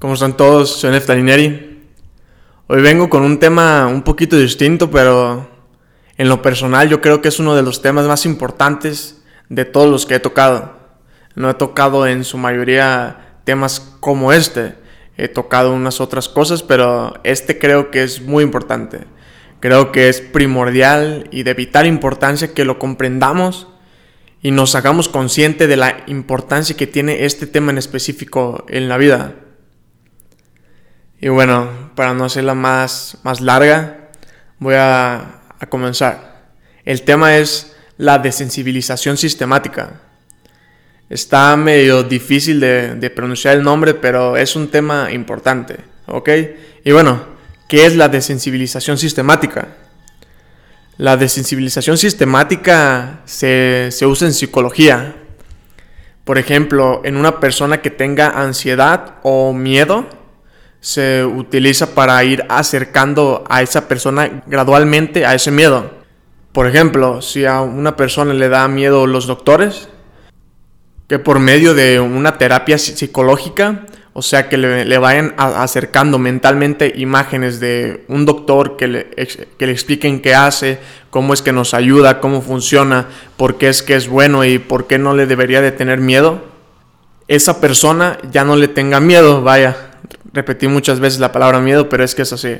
¿Cómo están todos? Soy Neftalineri. Hoy vengo con un tema un poquito distinto, pero en lo personal yo creo que es uno de los temas más importantes de todos los que he tocado. No he tocado en su mayoría temas como este. He tocado unas otras cosas, pero este creo que es muy importante. Creo que es primordial y de vital importancia que lo comprendamos y nos hagamos consciente de la importancia que tiene este tema en específico en la vida. Y bueno, para no hacerla más, más larga, voy a, a comenzar. El tema es la desensibilización sistemática. Está medio difícil de, de, pronunciar el nombre, pero es un tema importante, ¿ok? Y bueno, ¿qué es la desensibilización sistemática? La desensibilización sistemática se, se usa en psicología. Por ejemplo, en una persona que tenga ansiedad o miedo, se utiliza para ir acercando a esa persona gradualmente a ese miedo. Por ejemplo, si a una persona le da miedo los doctores, que por medio de una terapia psicológica, o sea, que le, vayan acercando mentalmente imágenes de un doctor que le, que le expliquen qué hace, cómo es que nos ayuda, cómo funciona, por qué es que es bueno y por qué no le debería de tener miedo, esa persona ya no le tenga miedo, vaya, repetí muchas veces la palabra miedo, pero es que es así.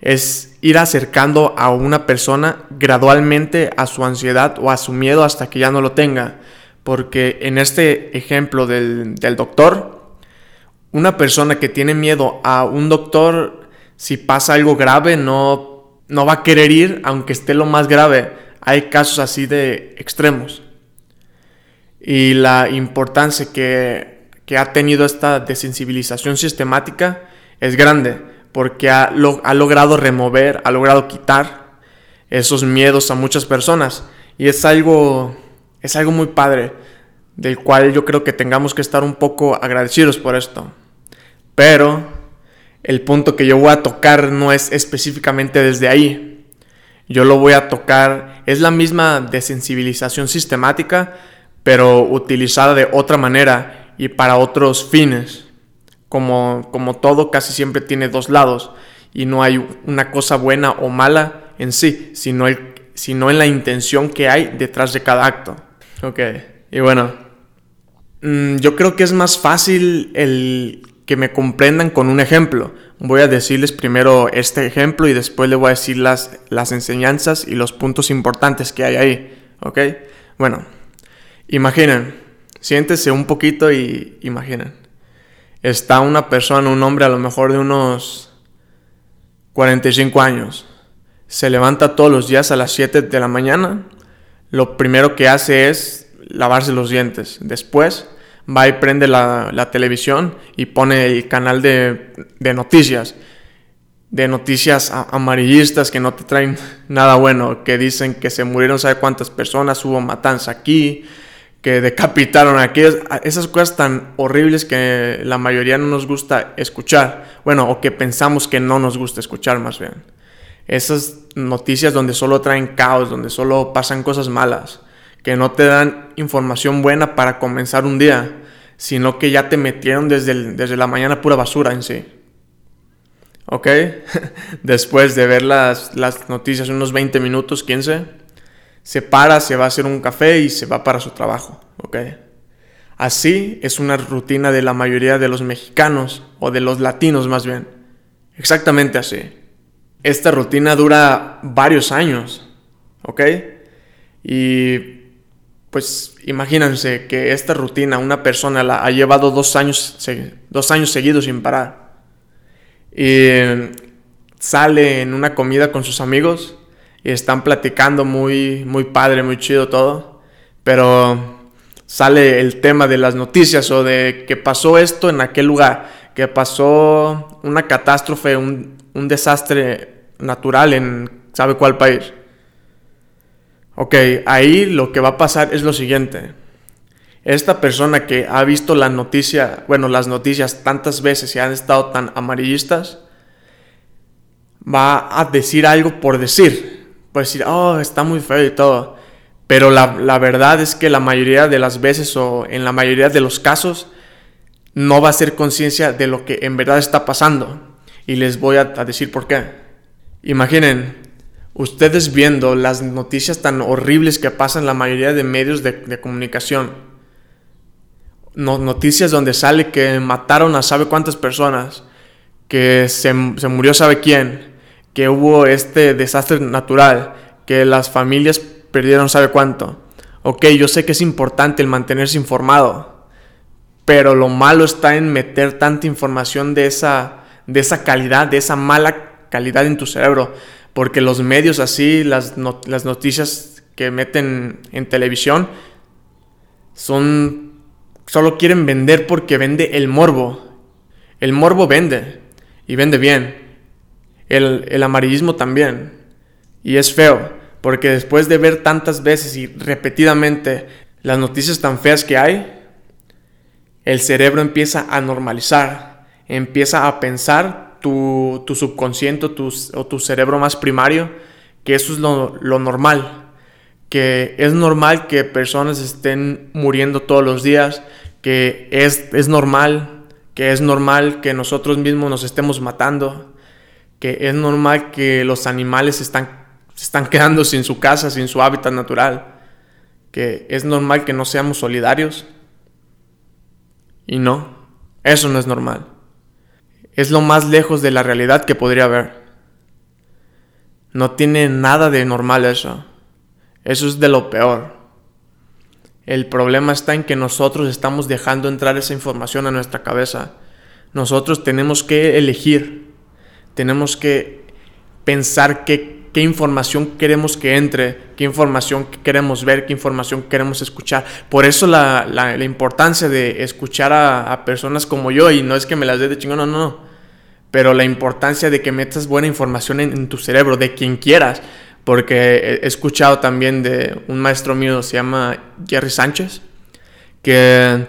Es ir acercando a una persona gradualmente a su ansiedad o a su miedo hasta que ya no lo tenga. Porque en este ejemplo del, del doctor, una persona que tiene miedo a un doctor, si pasa algo grave, no, no va a querer ir, aunque esté lo más grave. Hay casos así de extremos. Y la importancia que que ha tenido esta desensibilización sistemática es grande, porque ha, ha logrado remover, ha logrado quitar esos miedos a muchas personas. Y es algo, es algo muy padre, del cual yo creo que tengamos que estar un poco agradecidos por esto. Pero el punto que yo voy a tocar no es específicamente desde ahí. Yo lo voy a tocar, es la misma desensibilización sistemática, pero utilizada de otra manera y para otros fines. Como, como todo, casi siempre tiene dos lados y no hay una cosa buena o mala en sí, sino, el, sino en la intención que hay detrás de cada acto. Ok, y bueno, mm, yo creo que es más fácil el que me comprendan con un ejemplo. Voy a decirles primero este ejemplo y después les voy a decir las, las enseñanzas y los puntos importantes que hay ahí. ¿Ok? Bueno, imaginen, Siéntese un poquito y imaginen. Está una persona, un hombre a lo mejor de unos 45 años. Se levanta todos los días a las 7 de la mañana. Lo primero que hace es lavarse los dientes. Después va y prende la, televisión y pone el canal de, de noticias. De noticias amarillistas que no te traen nada bueno. Que dicen que se murieron sabe cuántas personas, hubo matanza aquí, que decapitaron aquí, esas cosas tan horribles que la mayoría no nos gusta escuchar, bueno, o que pensamos que no nos gusta escuchar más bien. Esas noticias donde solo traen caos, donde solo pasan cosas malas, que no te dan información buena para comenzar un día, sino que ya te metieron desde, desde la mañana pura basura en sí. ¿Ok? Después de ver las, las noticias unos 20 minutos, 15 se para, se va a hacer un café y se va para su trabajo, ¿ok? Así es una rutina de la mayoría de los mexicanos o de los latinos más bien. Exactamente así. Esta rutina dura varios años, ¿ok? Y pues imagínense que esta rutina una persona la ha llevado dos años, dos años seguidos sin parar. Y sale en una comida con sus amigos y están platicando muy, muy padre, muy chido todo, pero sale el tema de las noticias o de que pasó esto en aquel lugar, que pasó una catástrofe, un, un desastre natural en sabe cuál país. Ok, ahí lo que va a pasar es lo siguiente. Esta persona que ha visto la noticia, bueno, las noticias tantas veces y han estado tan amarillistas, va a decir algo por decir decir, oh, está muy feo y todo. Pero la, verdad es que la mayoría de las veces o en la mayoría de los casos no va a ser conciencia de lo que en verdad está pasando. Y les voy a, decir por qué. Imaginen, ustedes viendo las noticias tan horribles que pasan en la mayoría de medios de, comunicación. noticias donde sale que mataron a sabe cuántas personas, que se, se murió sabe quién, que hubo este desastre natural, que las familias perdieron sabe cuánto. Ok, yo sé que es importante el mantenerse informado, pero lo malo está en meter tanta información de esa, de esa calidad, de esa mala calidad en tu cerebro, porque los medios así, las, las noticias que meten en televisión, son, solo quieren vender porque vende el morbo. El morbo vende, y vende bien. El, el amarillismo también, y es feo. Porque después de ver tantas veces y repetidamente las noticias tan feas que hay, el cerebro empieza a normalizar, empieza a pensar tu, subconsciente o tu cerebro más primario que eso es lo, normal, que es normal que personas estén muriendo todos los días, que es, es normal, que es normal que nosotros mismos nos estemos matando, que es normal que los animales están se están quedando sin su casa, sin su hábitat natural, que es normal que no seamos solidarios. Y no, eso no es normal. Es lo más lejos de la realidad que podría haber. No tiene nada de normal eso. Eso es de lo peor. El problema está en que nosotros estamos dejando entrar esa información a nuestra cabeza. Nosotros tenemos que elegir. Tenemos que pensar qué qué información queremos que entre, qué información queremos ver, qué información queremos escuchar. Por eso la, la, importancia de escuchar a, personas como yo, y no es que me las dé de chingón, no, no, pero la importancia de que metas buena información en, tu cerebro, de quien quieras, porque he escuchado también de un maestro mío, se llama Jerry Sánchez, que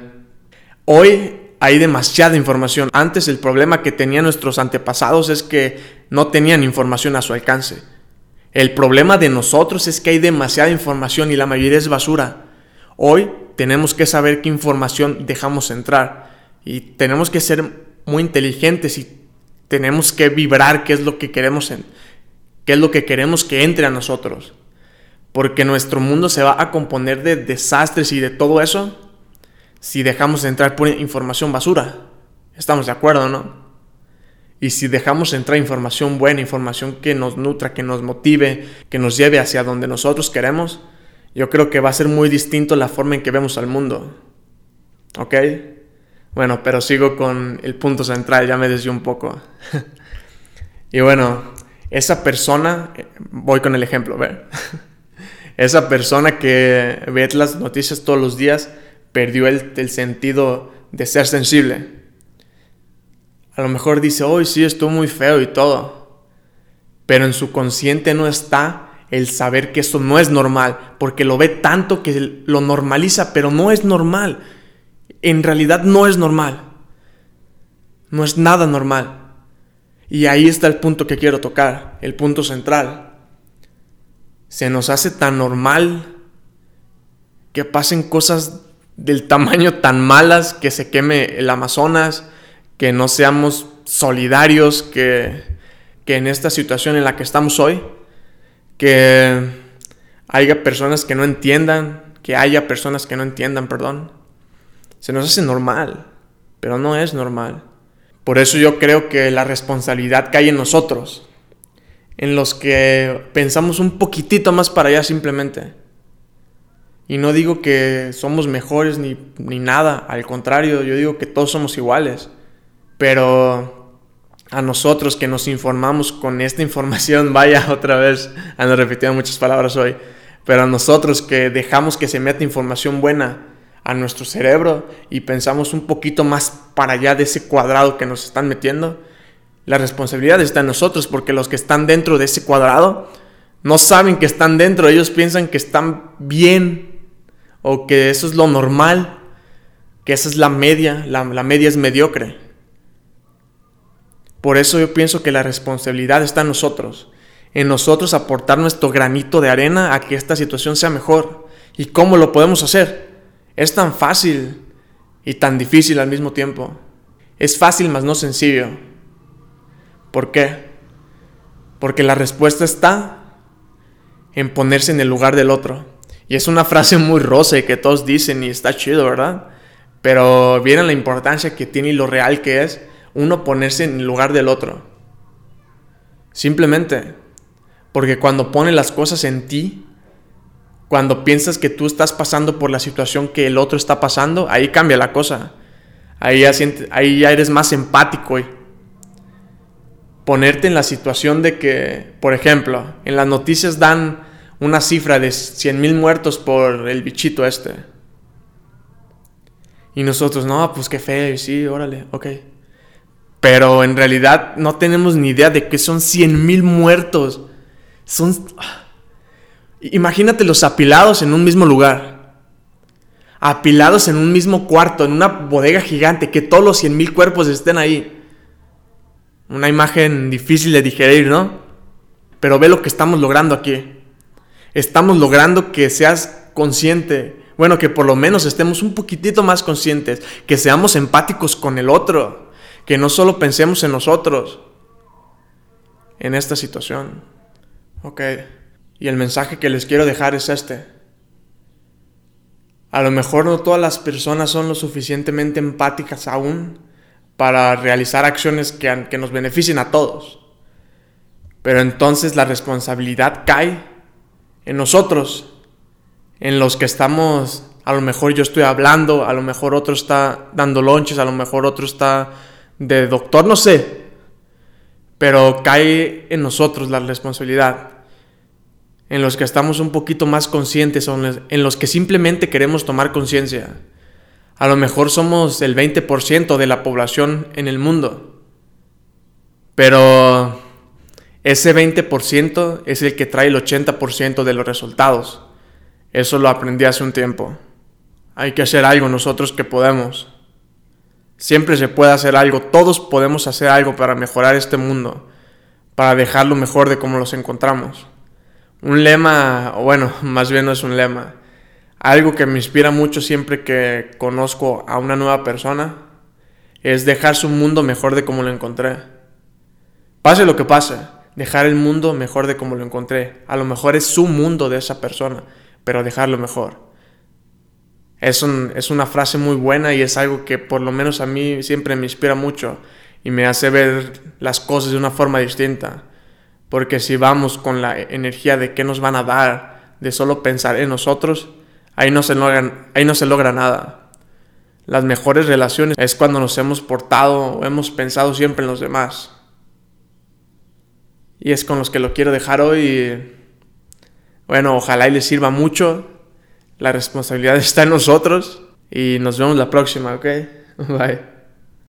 hoy hay demasiada información. Antes el problema que tenían nuestros antepasados es que no tenían información a su alcance. El problema de nosotros es que hay demasiada información y la mayoría es basura. Hoy tenemos que saber qué información dejamos entrar y tenemos que ser muy inteligentes y tenemos que vibrar qué es lo que queremos en, qué es lo que queremos que entre a nosotros. Porque nuestro mundo se va a componer de desastres y de todo eso si dejamos entrar pura información basura. Estamos de acuerdo, ¿no? Y si dejamos entrar información buena, información que nos nutra, que nos motive, que nos lleve hacia donde nosotros queremos, yo creo que va a ser muy distinto la forma en que vemos al mundo. ¿Ok? Bueno, pero sigo con el punto central, ya me desvió un poco. y bueno, esa persona, voy con el ejemplo, ¿ver? esa persona que ve las noticias todos los días perdió el, el sentido de ser sensible a lo mejor dice, hoy sí, estuvo muy feo y todo. Pero en su consciente no está el saber que eso no es normal, porque lo ve tanto que lo normaliza, pero no es normal. En realidad no es normal. No es nada normal. Y ahí está el punto que quiero tocar, el punto central. Se nos hace tan normal que pasen cosas del tamaño tan malas que se queme el Amazonas, que no seamos solidarios, que, que en esta situación en la que estamos hoy, que haya personas que no entiendan, que haya personas que no entiendan, perdón. Se nos hace normal, pero no es normal. Por eso yo creo que la responsabilidad hay en nosotros, en los que pensamos un poquitito más para allá simplemente. Y no digo que somos mejores ni, ni nada, al contrario, yo digo que todos somos iguales. Pero a nosotros que nos informamos con esta información, vaya otra vez, ando repitiendo muchas palabras hoy, pero a nosotros que dejamos que se meta información buena a nuestro cerebro y pensamos un poquito más para allá de ese cuadrado que nos están metiendo, la responsabilidad está en nosotros porque los que están dentro de ese cuadrado no saben que están dentro, ellos piensan que están bien o que eso es lo normal, que esa es la media, la, la media es mediocre. Por eso yo pienso que la responsabilidad está en nosotros, en nosotros aportar nuestro granito de arena a que esta situación sea mejor. ¿Y cómo lo podemos hacer? Es tan fácil y tan difícil al mismo tiempo. Es fácil, mas no sencillo. ¿Por qué? Porque la respuesta está en ponerse en el lugar del otro. Y es una frase muy y que todos dicen y está chido, ¿verdad? Pero viene la importancia que tiene y lo real que es uno ponerse en lugar del otro. Simplemente. Porque cuando pone las cosas en ti, cuando piensas que tú estás pasando por la situación que el otro está pasando, ahí cambia la cosa. Ahí ya, ahí ya eres más empático. Y ponerte en la situación de que, por ejemplo, en las noticias dan una cifra de 100 mil muertos por el bichito este. Y nosotros, no, pues qué feo, sí, órale, ok. Pero en realidad no tenemos ni idea de que son 100 mil muertos. Son... Imagínate los apilados en un mismo lugar. Apilados en un mismo cuarto, en una bodega gigante, que todos los 100 mil cuerpos estén ahí. Una imagen difícil de digerir, ¿no? Pero ve lo que estamos logrando aquí estamos logrando que seas consciente. Bueno, que por lo menos estemos un poquitito más conscientes, que seamos empáticos con el otro, que no solo pensemos en nosotros en esta situación. Ok, y el mensaje que les quiero dejar es este. A lo mejor no todas las personas son lo suficientemente empáticas aún para realizar acciones que, que nos beneficien a todos. Pero entonces la responsabilidad cae en nosotros, en los que estamos, a lo mejor yo estoy hablando, a lo mejor otro está dando lonches, a lo mejor otro está de doctor, no sé, pero cae en nosotros la responsabilidad, en los que estamos un poquito más conscientes, en los que simplemente queremos tomar conciencia. A lo mejor somos el 20% de la población en el mundo, pero ese 20% es el que trae el 80% de los resultados. Eso lo aprendí hace un tiempo. Hay que hacer algo nosotros que podemos. Siempre se puede hacer algo, todos podemos hacer algo para mejorar este mundo, para dejarlo mejor de como los encontramos. Un lema, o bueno, más bien no es un lema, algo que me inspira mucho siempre que conozco a una nueva persona, es dejar su mundo mejor de como lo encontré. Pase lo que pase, dejar el mundo mejor de como lo encontré. A lo mejor es su mundo de esa persona, pero dejarlo mejor. Es, es una frase muy buena y es algo que por lo menos a mí siempre me inspira mucho y me hace ver las cosas de una forma distinta. Porque si vamos con la energía de qué nos van a dar, de solo pensar en nosotros, ahí no se, ahí no se logra nada. Las mejores relaciones es cuando nos hemos portado o hemos pensado siempre en los demás. Y es con los que lo quiero dejar hoy. Bueno, ojalá y les sirva mucho. La responsabilidad está en nosotros. Y nos vemos la próxima, ¿ok? Bye.